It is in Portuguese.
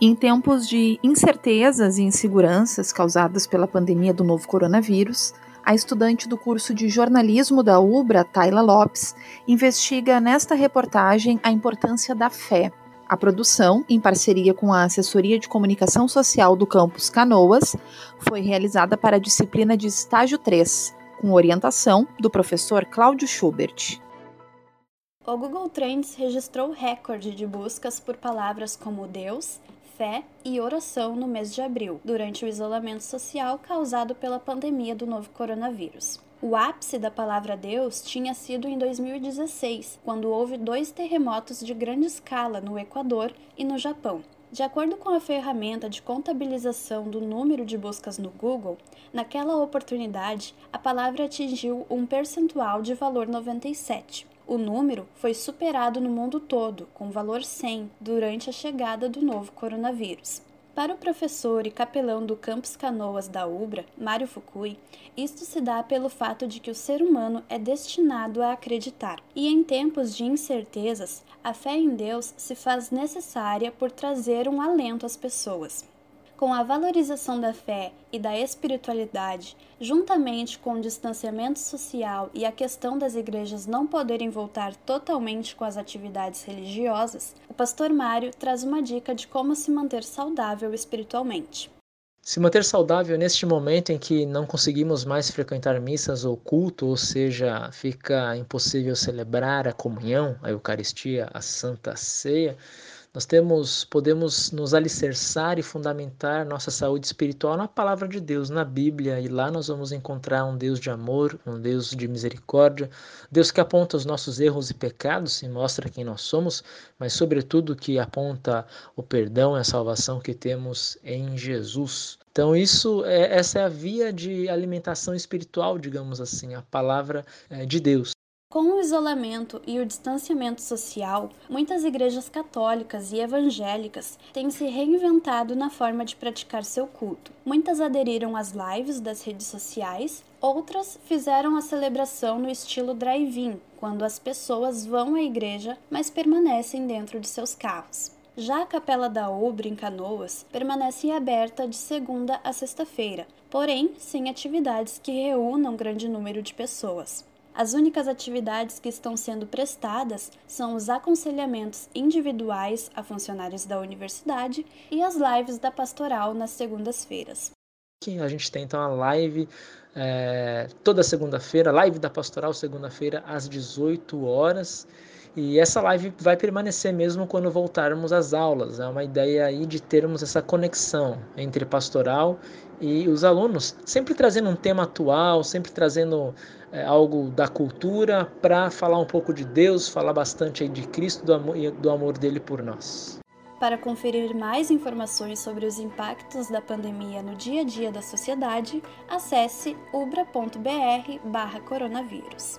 em tempos de incertezas e inseguranças causadas pela pandemia do novo coronavírus, a estudante do curso de jornalismo da UBRA, Tayla Lopes, investiga nesta reportagem a importância da fé. A produção, em parceria com a Assessoria de Comunicação Social do campus Canoas, foi realizada para a disciplina de estágio 3, com orientação do professor Cláudio Schubert. O Google Trends registrou recorde de buscas por palavras como Deus, fé e oração no mês de abril, durante o isolamento social causado pela pandemia do novo coronavírus. O ápice da palavra Deus tinha sido em 2016, quando houve dois terremotos de grande escala no Equador e no Japão. De acordo com a ferramenta de contabilização do número de buscas no Google, naquela oportunidade a palavra atingiu um percentual de valor 97. O número foi superado no mundo todo, com valor 100, durante a chegada do novo coronavírus. Para o professor e capelão do Campus Canoas da UBRA, Mário Fukui, isto se dá pelo fato de que o ser humano é destinado a acreditar. E em tempos de incertezas, a fé em Deus se faz necessária por trazer um alento às pessoas. Com a valorização da fé e da espiritualidade, juntamente com o distanciamento social e a questão das igrejas não poderem voltar totalmente com as atividades religiosas, o pastor Mário traz uma dica de como se manter saudável espiritualmente. Se manter saudável neste momento em que não conseguimos mais frequentar missas ou culto, ou seja, fica impossível celebrar a comunhão, a Eucaristia, a Santa Ceia, nós temos, podemos nos alicerçar e fundamentar nossa saúde espiritual na palavra de Deus, na Bíblia, e lá nós vamos encontrar um Deus de amor, um Deus de misericórdia, Deus que aponta os nossos erros e pecados e mostra quem nós somos, mas sobretudo que aponta o perdão e a salvação que temos em Jesus. Então isso é, essa é a via de alimentação espiritual, digamos assim, a palavra é, de Deus. Com o isolamento e o distanciamento social, muitas igrejas católicas e evangélicas têm se reinventado na forma de praticar seu culto. Muitas aderiram às lives das redes sociais, outras fizeram a celebração no estilo drive-in, quando as pessoas vão à igreja, mas permanecem dentro de seus carros. Já a Capela da Obre, em Canoas, permanece aberta de segunda a sexta-feira, porém sem atividades que reúnam grande número de pessoas. As únicas atividades que estão sendo prestadas são os aconselhamentos individuais a funcionários da universidade e as lives da pastoral nas segundas-feiras. A gente tem então a live é, toda segunda-feira, live da pastoral segunda-feira às 18 horas. E essa live vai permanecer mesmo quando voltarmos às aulas. É uma ideia aí de termos essa conexão entre pastoral e os alunos, sempre trazendo um tema atual, sempre trazendo é, algo da cultura para falar um pouco de Deus, falar bastante aí de Cristo do amor, e do amor dele por nós. Para conferir mais informações sobre os impactos da pandemia no dia a dia da sociedade, acesse ubra.br/coronavírus.